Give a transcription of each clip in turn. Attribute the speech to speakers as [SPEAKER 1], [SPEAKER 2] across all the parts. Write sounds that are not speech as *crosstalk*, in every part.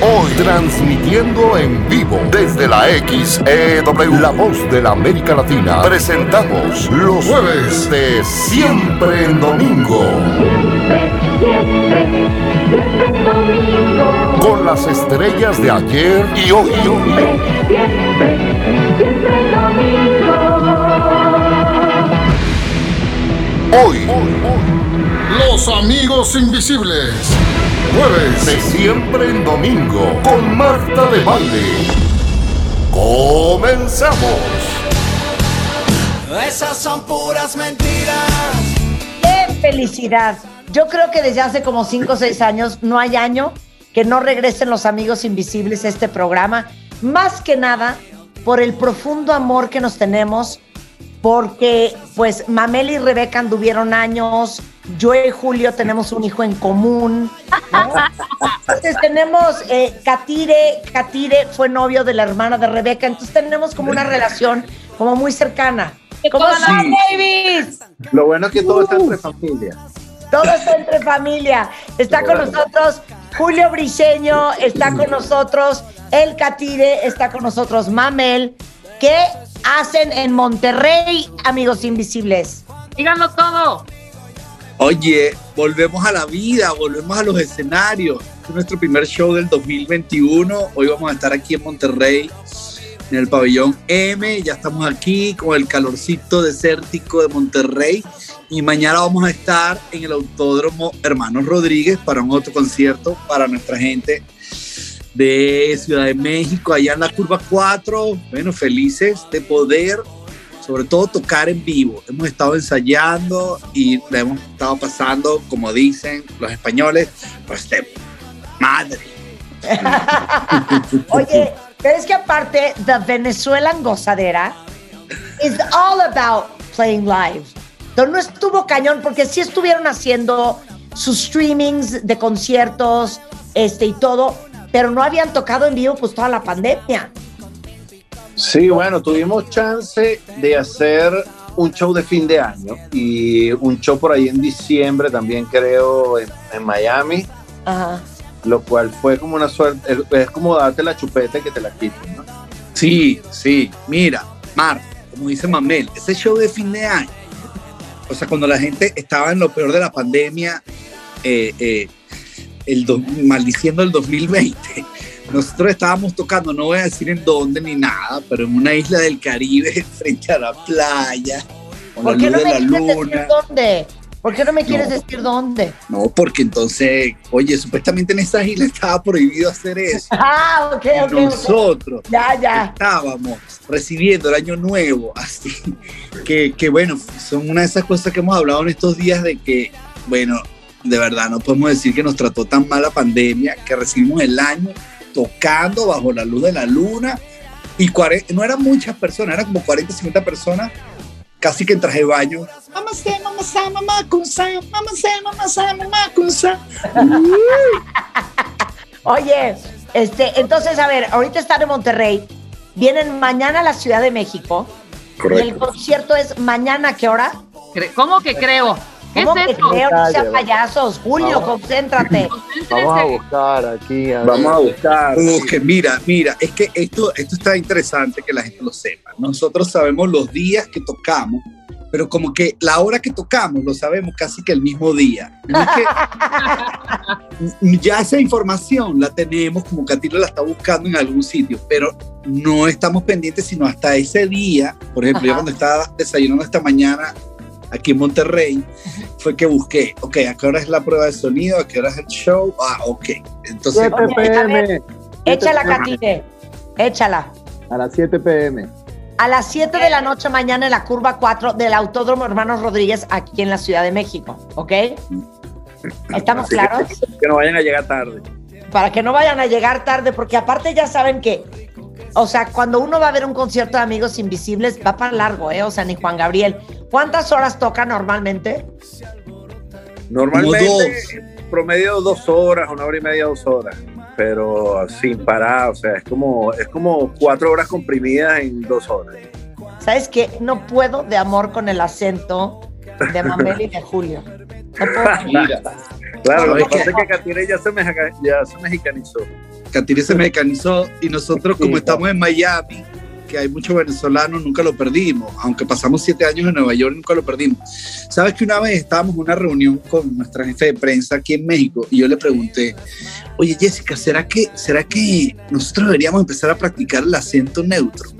[SPEAKER 1] Hoy transmitiendo en vivo desde la XEW, la voz de la América Latina, presentamos los jueves de Siempre en Domingo. Con las estrellas de ayer y hoy. Hoy. Los amigos invisibles. Jueves de siempre en domingo con Marta de Valle. Comenzamos.
[SPEAKER 2] Esas son puras mentiras.
[SPEAKER 3] ¡Qué felicidad! Yo creo que desde hace como 5 o 6 años no hay año que no regresen los amigos invisibles a este programa. Más que nada por el profundo amor que nos tenemos, porque pues Mamel y Rebeca anduvieron años, yo y Julio tenemos un hijo en común. Entonces tenemos eh, Katire, Katire fue novio de la hermana de Rebeca, entonces tenemos como una relación como muy cercana. ¿Cómo están, Davis?
[SPEAKER 4] Lo bueno es que todo está entre familia.
[SPEAKER 3] Todo está entre familia. Está con nosotros Julio Briseño, está con nosotros El Catire, está con nosotros Mamel. ¿Qué hacen en Monterrey, amigos invisibles?
[SPEAKER 5] Díganlo todo.
[SPEAKER 6] Oye, volvemos a la vida, volvemos a los escenarios. Este es nuestro primer show del 2021. Hoy vamos a estar aquí en Monterrey, en el pabellón M. Ya estamos aquí con el calorcito desértico de Monterrey. Y mañana vamos a estar en el Autódromo Hermanos Rodríguez para un otro concierto para nuestra gente de Ciudad de México, allá en la curva 4. Bueno, felices de poder sobre todo tocar en vivo. Hemos estado ensayando y le hemos estado pasando, como dicen los españoles, pues de madre. *laughs*
[SPEAKER 3] Oye, pero es que aparte, The Venezuelan Gozadera is all about playing live. Entonces no estuvo cañón porque sí estuvieron haciendo sus streamings de conciertos este, y todo, pero no habían tocado en vivo pues toda la pandemia.
[SPEAKER 4] Sí, bueno, tuvimos chance de hacer un show de fin de año y un show por ahí en diciembre también creo en, en Miami,
[SPEAKER 3] Ajá.
[SPEAKER 4] lo cual fue como una suerte, es, es como darte la chupeta y que te la quiten, ¿no?
[SPEAKER 6] Sí, sí. Mira, Mar, como dice Mamel, ese show de fin de año, o sea, cuando la gente estaba en lo peor de la pandemia, eh, eh, el do- maldiciendo el 2020, nosotros estábamos tocando, no voy a decir en dónde ni nada, pero en una isla del Caribe, *laughs* frente a la playa, con la
[SPEAKER 3] ¿Por qué
[SPEAKER 6] luz
[SPEAKER 3] no
[SPEAKER 6] de
[SPEAKER 3] me
[SPEAKER 6] la
[SPEAKER 3] quieres decir
[SPEAKER 6] luna.
[SPEAKER 3] dónde? ¿Por qué no me quieres
[SPEAKER 6] No.
[SPEAKER 3] decir dónde?
[SPEAKER 6] No, porque entonces, oye, supuestamente en esa isla estaba prohibido hacer eso. *laughs*
[SPEAKER 3] Ah, ok,
[SPEAKER 6] Y
[SPEAKER 3] ok,
[SPEAKER 6] nosotros
[SPEAKER 3] Ya, ya.
[SPEAKER 6] estábamos recibiendo el año nuevo, así que, que bueno, son una de esas cosas que hemos hablado en estos días de que, bueno, de verdad no podemos decir que nos trató tan mal la pandemia, que recibimos el año tocando bajo la luz de la luna y cuare- no eran muchas personas, eran como 40, 50 personas, casi que en traje de baño. Mamá sé, mamá sa, mamá kunsa, mamá sé, mamá sa, mamá *laughs* kunsa.
[SPEAKER 3] Oye, este, entonces, a ver, ahorita están en Monterrey, vienen mañana a la Ciudad de México. Y el concierto es mañana, ¿a qué hora?
[SPEAKER 5] ¿Cómo que creo? ¿Qué
[SPEAKER 3] ¿Cómo
[SPEAKER 5] es
[SPEAKER 3] que
[SPEAKER 5] eso?
[SPEAKER 3] creo? No payasos. Julio,
[SPEAKER 4] Vamos.
[SPEAKER 3] concéntrate. *laughs*
[SPEAKER 4] Vamos a buscar aquí. Vamos a buscar.
[SPEAKER 6] Uh, que mira, mira, es que esto, esto está interesante que la gente lo sepa. Nosotros sabemos los días que tocamos, pero como que la hora que tocamos lo sabemos casi que el mismo día. No es que- *laughs* ya esa información la tenemos, como Catilo la está buscando en algún sitio, pero no estamos pendientes sino hasta ese día. Por ejemplo, yo
[SPEAKER 3] Ajá.
[SPEAKER 6] cuando estaba desayunando esta mañana aquí en Monterrey, fue que busqué, ok, ¿a qué hora es la prueba de sonido? ¿A qué hora es el show? Ah, ok. Entonces,
[SPEAKER 4] 7
[SPEAKER 3] Oye, a ver,
[SPEAKER 4] pm.
[SPEAKER 3] Échala, Catine. Échala.
[SPEAKER 4] A las 7 pm.
[SPEAKER 3] A las 7 de la noche mañana en la curva 4 del Autódromo Hermanos Rodríguez aquí en la Ciudad de México, ¿ok? ¿Estamos
[SPEAKER 4] Así que-
[SPEAKER 3] claros?
[SPEAKER 4] Que no vayan a llegar tarde.
[SPEAKER 3] Para que no vayan a llegar tarde, porque aparte ya saben que, o sea, cuando uno va a ver un concierto de Amigos Invisibles, va para largo, ¿eh? O sea, ni Juan Gabriel. ¿Cuántas horas toca normalmente?
[SPEAKER 4] Normalmente, promedio dos horas, una hora y media, dos horas. Pero sin parar, o sea, es como, es como cuatro horas comprimidas en dos horas.
[SPEAKER 3] ¿Sabes qué? No puedo de amor con el acento de Mamel y de *laughs* Julio. No puedo.
[SPEAKER 6] Mira,
[SPEAKER 4] Claro, lo que
[SPEAKER 6] ¿Sabes
[SPEAKER 4] pasa es que Catire ya se, mexica- ya se mexicanizó.
[SPEAKER 6] Catire se mecanizó y nosotros como
[SPEAKER 4] Sí,
[SPEAKER 6] estamos en Miami, que hay muchos venezolanos, nunca lo perdimos, aunque pasamos siete años en Nueva York, nunca lo perdimos. Sabes que una vez estábamos en una reunión con nuestra jefe de prensa aquí en México y yo le pregunté, oye Jessica, ¿será que, ¿será que nosotros deberíamos empezar a practicar el acento neutro?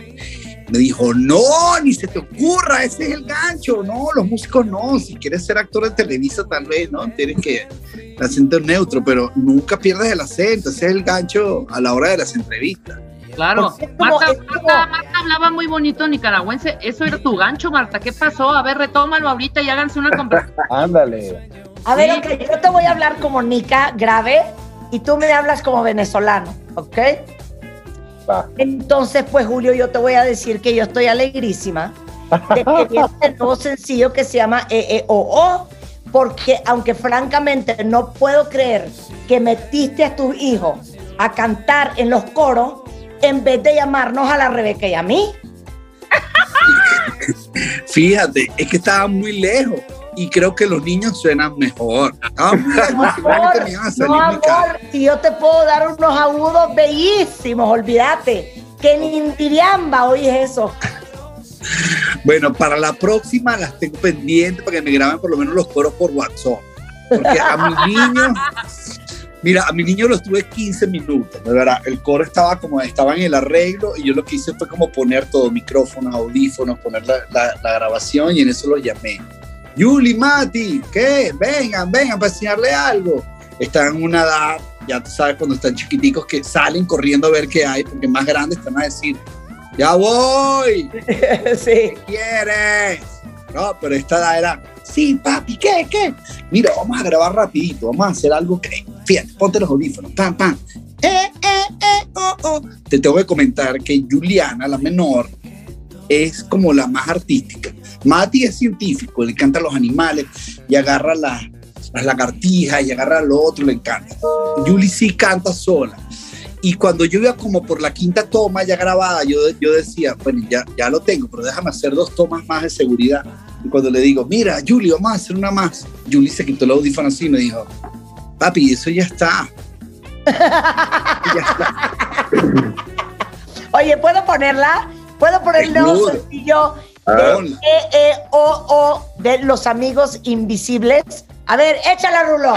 [SPEAKER 6] Me dijo, no, ni se te ocurra, ese es el gancho, no, los músicos no, si quieres ser actor de Televisa tal vez, ¿no? Tienes que el acento neutro, pero nunca pierdas el acento, ese es el gancho a la hora de las entrevistas.
[SPEAKER 5] Claro.
[SPEAKER 3] Como-
[SPEAKER 5] Marta,
[SPEAKER 3] como-
[SPEAKER 5] Marta, Marta hablaba muy bonito nicaragüense. Eso era tu gancho, Marta. ¿Qué pasó? A ver, retómalo ahorita y háganse una conversación. *laughs*
[SPEAKER 7] Ándale.
[SPEAKER 3] A ver,
[SPEAKER 5] Sí.
[SPEAKER 3] ok, yo te voy a hablar como Nica, grave, y tú me hablas como venezolano, ¿ok?
[SPEAKER 7] Va.
[SPEAKER 3] Entonces, pues Julio, yo te voy a decir que yo estoy alegrísima de que viene *laughs* el nuevo sencillo que se llama EEOO, porque aunque francamente no puedo creer que metiste a tus hijos a cantar en los coros en vez de llamarnos a la Rebeca y a mí. *laughs*
[SPEAKER 6] Fíjate, es que estaba muy lejos y creo que los niños suenan mejor. Estaban muy lejos,
[SPEAKER 3] No,
[SPEAKER 6] seguramente
[SPEAKER 3] amor,
[SPEAKER 6] me iban a salir
[SPEAKER 3] no,
[SPEAKER 6] muy caros.
[SPEAKER 3] amor, si yo te puedo dar unos agudos bellísimos, olvídate. Que ni Indiriamba oye eso.
[SPEAKER 6] Bueno, para la próxima las tengo pendientes para que me graben por lo menos los coros por WhatsApp. Porque a mi *laughs* niño, mira, a mi niño los tuve 15 minutos, de verdad. El coro estaba como, estaba en el arreglo y yo lo que hice fue como poner todo, micrófonos, audífonos, poner la, la- la grabación y en eso los llamé. Yuli, Mati, ¿qué? Vengan, vengan para enseñarle algo. Están en una edad, ya tú sabes, cuando están chiquiticos que salen corriendo a ver qué hay, porque más grandes están a decir, ya voy, *laughs*
[SPEAKER 3] sí.
[SPEAKER 6] quieres? No, pero esta edad era, sí, papi, ¿qué, qué? Mira, vamos a grabar rapidito, vamos a hacer algo que, fíjate, ponte los audífonos, pam, pam. Eh, eh, eh, oh, oh. Te tengo que comentar que Juliana, la menor, es como la más artística. Mati es científico, le encantan los animales y agarra las, las lagartijas y agarra lo otro, le encanta. Julie sí canta sola. Y cuando yo iba como por la quinta toma ya grabada, yo, yo decía, bueno, ya, ya lo tengo, pero déjame hacer dos tomas más de seguridad. Y cuando le digo, mira, Julie, vamos a hacer una más, Julie se quitó el audífono así y me dijo, papi, eso ya está. *laughs* ya está.
[SPEAKER 3] Oye, ¿puedo ponerla? ¿Puedo poner el nuevo
[SPEAKER 6] Seguro.
[SPEAKER 3] sencillo
[SPEAKER 6] Ah.
[SPEAKER 3] de EEOO de Los Amigos Invisibles? A ver, échala, Rulo.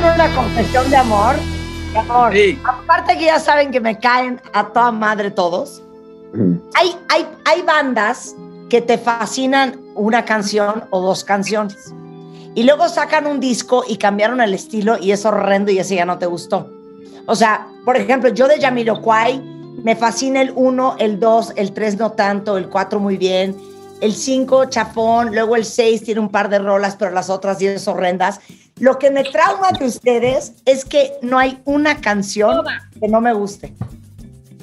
[SPEAKER 3] Hacer una confesión de amor? De amor.
[SPEAKER 6] Sí.
[SPEAKER 3] Aparte que ya saben que me caen a toda madre todos. Hay, hay, hay bandas que te fascinan una canción o dos canciones. Y luego sacan un disco y cambiaron el estilo y es horrendo y ese ya no te gustó. O sea, por ejemplo, yo de Jamiroquai me fascina el 1, el 2, el 3 no tanto, el 4 muy bien, el 5 chafón, luego el 6 tiene un par de rolas, pero las otras 10 horrendas. Lo que me trauma de ustedes es que no hay una canción
[SPEAKER 5] Toda,
[SPEAKER 3] que no me guste.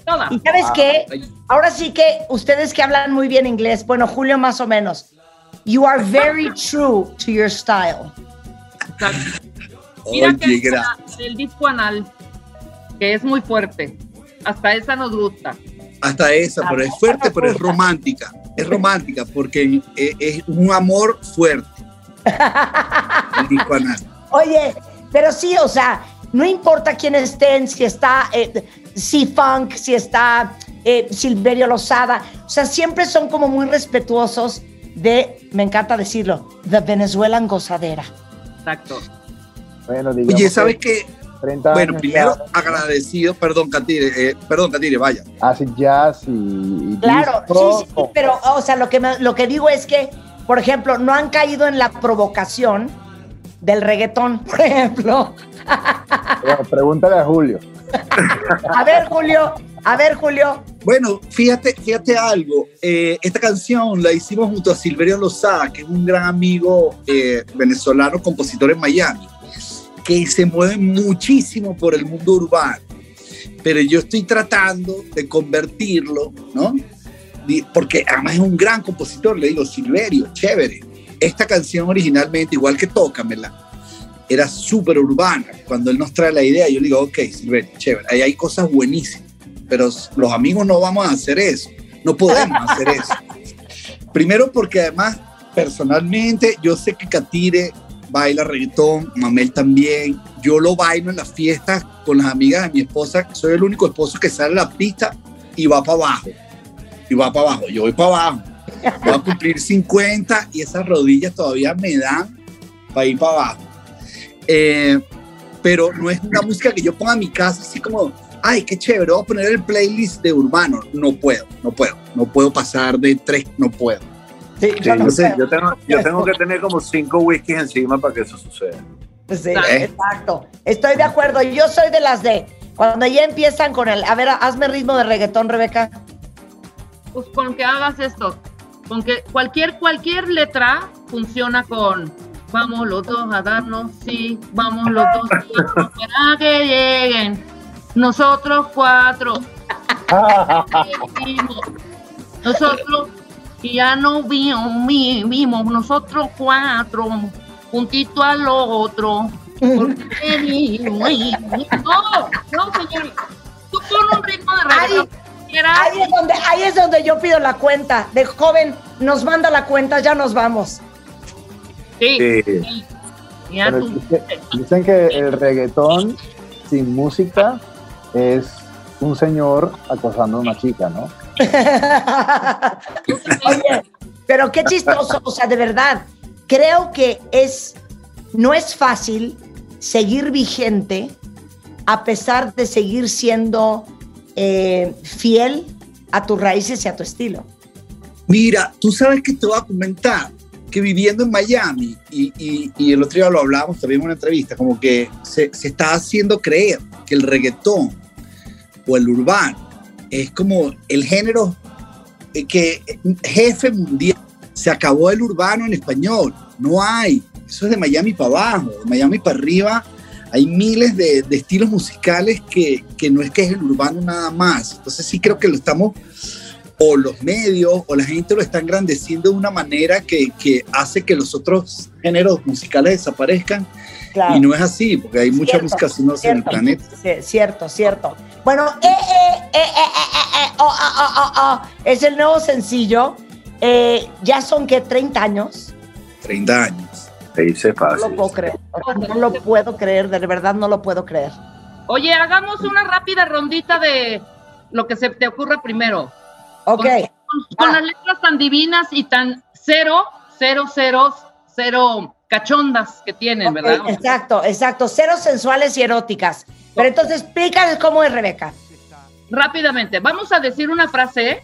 [SPEAKER 5] toda.
[SPEAKER 3] ¿Y sabes qué?
[SPEAKER 6] Ay,
[SPEAKER 3] Ahora sí que ustedes que hablan muy bien inglés, bueno, Julio más o menos, you are very true to your style.
[SPEAKER 5] Exacto. Mira que
[SPEAKER 6] Oye, gra-
[SPEAKER 5] la- el disco anal, que es muy fuerte. Hasta esa nos gusta.
[SPEAKER 6] hasta esa, pero es fuerte, pero es romántica. Es romántica porque es, es un amor fuerte. *laughs*
[SPEAKER 3] Oye, pero sí, o sea, no importa quién estén, si está eh, C-Funk, si está eh, Silverio Lozada, o sea, siempre son como muy respetuosos de, me encanta decirlo, de Venezuelan gozadera.
[SPEAKER 5] Exacto.
[SPEAKER 7] Bueno,
[SPEAKER 6] Oye,
[SPEAKER 7] que
[SPEAKER 6] ¿sabes qué?
[SPEAKER 7] 30
[SPEAKER 6] Bueno,
[SPEAKER 7] años
[SPEAKER 6] primero
[SPEAKER 7] ya
[SPEAKER 6] agradecido, perdón, Catire, eh, perdón, Catire, vaya.
[SPEAKER 7] hace jazz y, y
[SPEAKER 3] Claro,
[SPEAKER 7] disco,
[SPEAKER 3] sí, sí, sí, pero, o sea, lo que, me- lo que digo es que, por ejemplo, no han caído en la provocación del reggaetón, *laughs* por ejemplo.
[SPEAKER 7] Bueno, pregúntale a Julio.
[SPEAKER 3] A ver, Julio, a ver, Julio.
[SPEAKER 6] Bueno, fíjate, fíjate algo. eh, esta canción la hicimos junto a Silverio Lozada, que es un gran amigo eh, venezolano, compositor en Miami, que se mueve muchísimo por el mundo urbano. Pero yo estoy tratando de convertirlo, ¿no? Porque además es un gran compositor, le digo, Silverio, chévere. Esta canción originalmente, igual que Tócamela, era súper urbana. Cuando él nos trae la idea, yo le digo, ok, Silverio, chévere, ahí hay cosas buenísimas pero los amigos no vamos a hacer eso, no podemos hacer eso. *laughs* Primero porque además, personalmente, yo sé que Katire baila reggaetón, Mamel también, yo lo bailo en las fiestas con las amigas de mi esposa, soy el único esposo que sale a la pista y va para abajo, y va para abajo, yo voy para abajo, voy a cumplir 50 y esas rodillas todavía me dan para ir para abajo. Eh, pero no es una música que yo ponga en mi casa así como, ay, qué chévere, voy a poner el playlist de urbano. No puedo, no puedo, no puedo pasar de tres, no puedo.
[SPEAKER 3] Sí,
[SPEAKER 4] Sí,
[SPEAKER 3] yo no
[SPEAKER 4] yo, sé,
[SPEAKER 3] sé.
[SPEAKER 4] yo tengo, yo *laughs* tengo que tener como cinco whiskies encima para que eso suceda.
[SPEAKER 3] Sí,
[SPEAKER 6] ¿Eh?
[SPEAKER 3] exacto. Estoy de acuerdo. Yo soy de las de cuando ya empiezan con el. A ver, hazme ritmo de reggaetón, Rebeca.
[SPEAKER 5] Pues con que hagas esto, con que cualquier, cualquier letra funciona con vamos los dos a darnos, sí, vamos los dos para que lleguen nosotros cuatro. *laughs* Nosotros y ya no vimos, vi- vimos nosotros cuatro juntito al otro. Porque *laughs* ni- No, no, señor. Tú pon un ritmo de reggaetón.
[SPEAKER 3] Ahí es, donde, ahí es donde yo pido la cuenta. De joven, nos manda la cuenta, ya nos vamos.
[SPEAKER 5] Sí,
[SPEAKER 7] dicen que el reggaetón sin música es un señor acosando a una chica, ¿no?
[SPEAKER 3] Oye, pero qué chistoso, o sea, de verdad, creo que es, no es fácil seguir vigente a pesar de seguir siendo eh, fiel a tus raíces y a tu estilo.
[SPEAKER 6] Mira, tú sabes que te voy a comentar que viviendo en Miami, y, y- y el otro día lo hablábamos también en una entrevista, como que se, se está haciendo creer que el reggaetón o el urbano es como el género eh, que eh, jefe mundial. Se acabó el urbano en español, no hay. Eso es de Miami para abajo, de Miami para arriba. Hay miles de, de estilos musicales que, que no es que es el urbano nada más. Entonces sí creo que lo estamos o los medios o la gente lo está engrandeciendo de una manera que, que hace que los otros géneros musicales desaparezcan
[SPEAKER 3] Claro.
[SPEAKER 6] y no es así, porque hay mucha música sonora en el planeta.
[SPEAKER 3] Cierto, cierto. Bueno, eh, eh, eh, eh, eh, eh, oh, ah, ah, ah, ah, es el nuevo sencillo. Eh, ya son que 30 años.
[SPEAKER 6] 30 años.
[SPEAKER 4] Se dice
[SPEAKER 3] No
[SPEAKER 4] fácil.
[SPEAKER 3] lo puedo creer. No lo puedo creer, de verdad no lo puedo creer.
[SPEAKER 5] Oye, hagamos una rápida rondita de lo que se te ocurra primero.
[SPEAKER 3] Ok,
[SPEAKER 5] Con, con
[SPEAKER 3] Ah.
[SPEAKER 5] las letras tan divinas y tan cero, cero, cero, cero cachondas que tienen,
[SPEAKER 3] Ok,
[SPEAKER 5] ¿verdad?
[SPEAKER 3] Exacto, exacto. Cero sensuales y eróticas. Pero entonces explícales cómo es Rebeca.
[SPEAKER 5] Rápidamente, vamos a decir una frase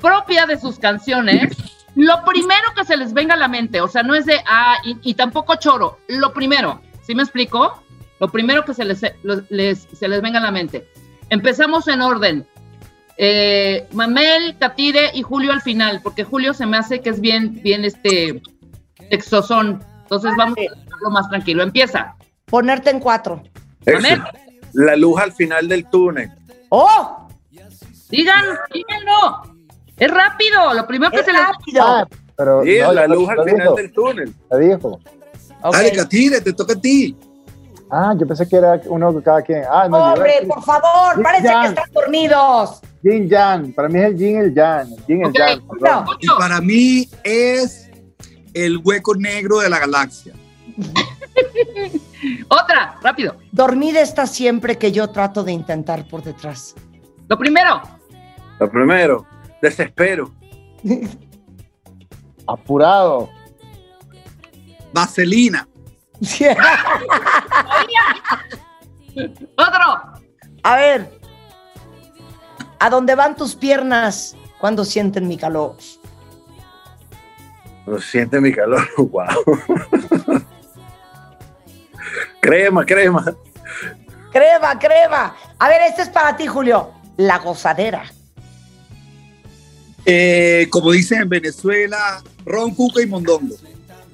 [SPEAKER 5] propia de sus canciones. Lo primero que se les venga a la mente, o sea, no es de ah, y, y tampoco choro. Lo primero, ¿sí me explico? Lo primero que se les, les- se les venga a la mente. Empezamos en orden. Eh, Mamel, Catire y Julio al final, porque Julio se me hace que es bien, bien este. Entonces vamos a dejarlo más tranquilo. Empieza.
[SPEAKER 3] Ponerte en cuatro.
[SPEAKER 4] La luz al final del túnel.
[SPEAKER 3] ¡Oh!
[SPEAKER 5] digan, díganlo. Es rápido. Lo primero que
[SPEAKER 3] ¡Es
[SPEAKER 5] se
[SPEAKER 3] rápido!
[SPEAKER 7] Ah, pero
[SPEAKER 4] Sí,
[SPEAKER 7] no,
[SPEAKER 4] la luz al final
[SPEAKER 7] dijo,
[SPEAKER 4] del túnel.
[SPEAKER 7] lo dijo.
[SPEAKER 3] Ok.
[SPEAKER 6] Dale, Catire, te toca a ti.
[SPEAKER 7] Ah, yo pensé que era uno de cada quien. Ah, no,
[SPEAKER 3] Hombre, por favor,
[SPEAKER 7] Sí,
[SPEAKER 3] parece que están dormidos.
[SPEAKER 7] Yin Yang. Para mí es el Yin el Yang. El Yin Yang. perdón.
[SPEAKER 3] no.
[SPEAKER 6] Y para mí es el hueco negro de la galaxia. *laughs*
[SPEAKER 5] Otra, rápido.
[SPEAKER 3] Dormida está siempre que yo trato de intentar por detrás.
[SPEAKER 5] Lo primero,
[SPEAKER 4] Lo primero, desespero. *laughs*
[SPEAKER 7] Apurado.
[SPEAKER 6] Vaselina. *laughs*
[SPEAKER 5] otro.
[SPEAKER 3] A ver, ¿a dónde van tus piernas cuando sienten mi calor?
[SPEAKER 4] Lo siente mi calor. *laughs* Wow. Crema, crema.
[SPEAKER 3] Crema, crema. A ver, este es para ti, Julio. La gozadera.
[SPEAKER 6] Eh, como dicen en Venezuela, ron, cuca y mondongo.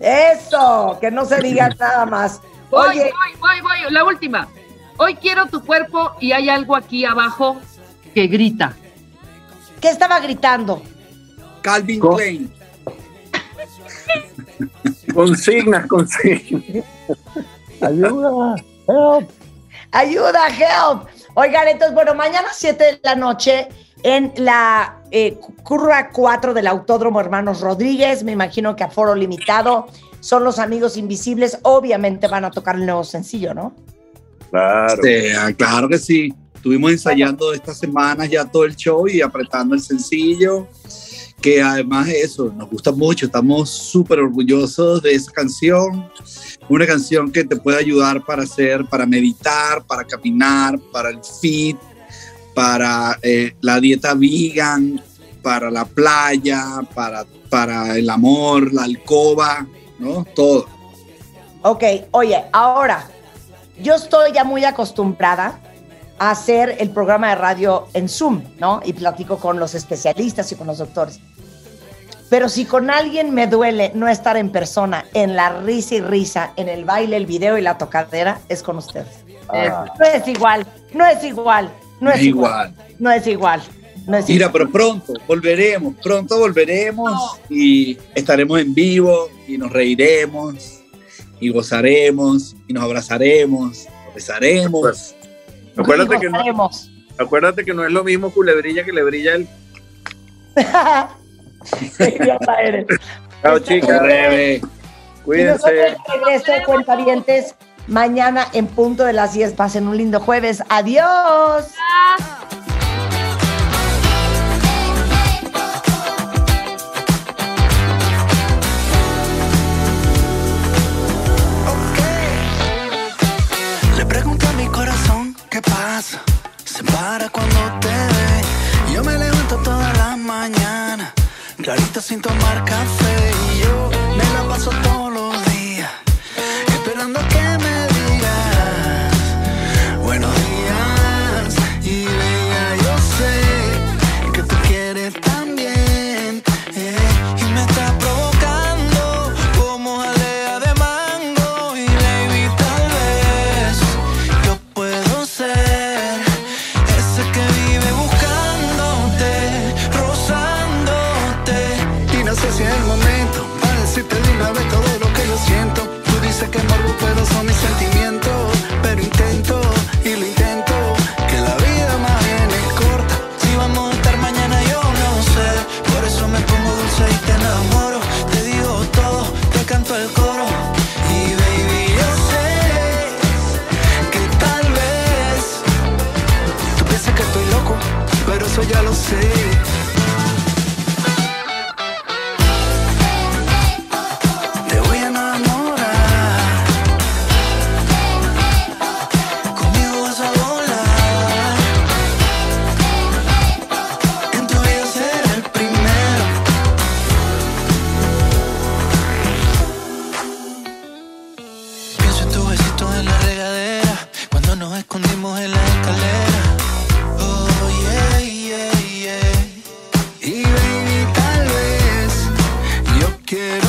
[SPEAKER 3] Eso, que no se diga *laughs* nada más.
[SPEAKER 5] Voy,
[SPEAKER 3] Oye,
[SPEAKER 5] voy, voy, voy. La última. Hoy quiero tu cuerpo y hay algo aquí abajo que grita.
[SPEAKER 3] ¿qué estaba gritando?
[SPEAKER 6] Calvin
[SPEAKER 4] Co-
[SPEAKER 6] Klein. *laughs*
[SPEAKER 4] Consignas, consignas. *laughs*
[SPEAKER 7] Ayuda. Help.
[SPEAKER 3] Ayuda, help. Oigan, entonces, bueno, mañana 7 de la noche en la eh, curva 4 del Autódromo Hermanos Rodríguez, me imagino que a foro limitado, son los amigos invisibles, obviamente van a tocar el nuevo sencillo, ¿no?
[SPEAKER 4] Claro.
[SPEAKER 6] Sí, ah, claro que sí. Estuvimos ensayando estas semanas ya todo el show y apretando el sencillo, que además de eso, nos gusta mucho, estamos súper orgullosos de esa canción, una canción que te puede ayudar para hacer, para meditar, para caminar, para el fit, para eh, la dieta vegan, para la playa, para, para el amor, la alcoba, ¿no? Todo.
[SPEAKER 3] Ok, oye, ahora, yo estoy ya muy acostumbrada a hacer el programa de radio en Zoom, ¿no? Y platico con los especialistas y con los doctores. Pero si con alguien me duele no estar en persona, en la risa y risa, en el baile, el video y la tocadera, es con ustedes.
[SPEAKER 7] Ah,
[SPEAKER 3] No es igual, no es igual, no es igual, no es igual, no es
[SPEAKER 6] Mira,
[SPEAKER 3] igual.
[SPEAKER 6] pero pronto volveremos, pronto volveremos y estaremos en vivo y nos reiremos y gozaremos y nos abrazaremos, nos besaremos.
[SPEAKER 4] Acuérdate que, no, acuérdate que no es lo mismo culebrilla que le brilla el. *laughs*
[SPEAKER 3] Qué idiota eres.
[SPEAKER 4] Chao,
[SPEAKER 3] Está
[SPEAKER 4] chicas.
[SPEAKER 6] Rebe.
[SPEAKER 3] Y nosotros
[SPEAKER 4] Cuídense.
[SPEAKER 3] regreso, cuentavientes, mañana en punto de las 10. Pasen un lindo jueves. Adiós.
[SPEAKER 2] Para cuando te ve. Yo me levanto toda la mañana, clarito sin tomar café. kid.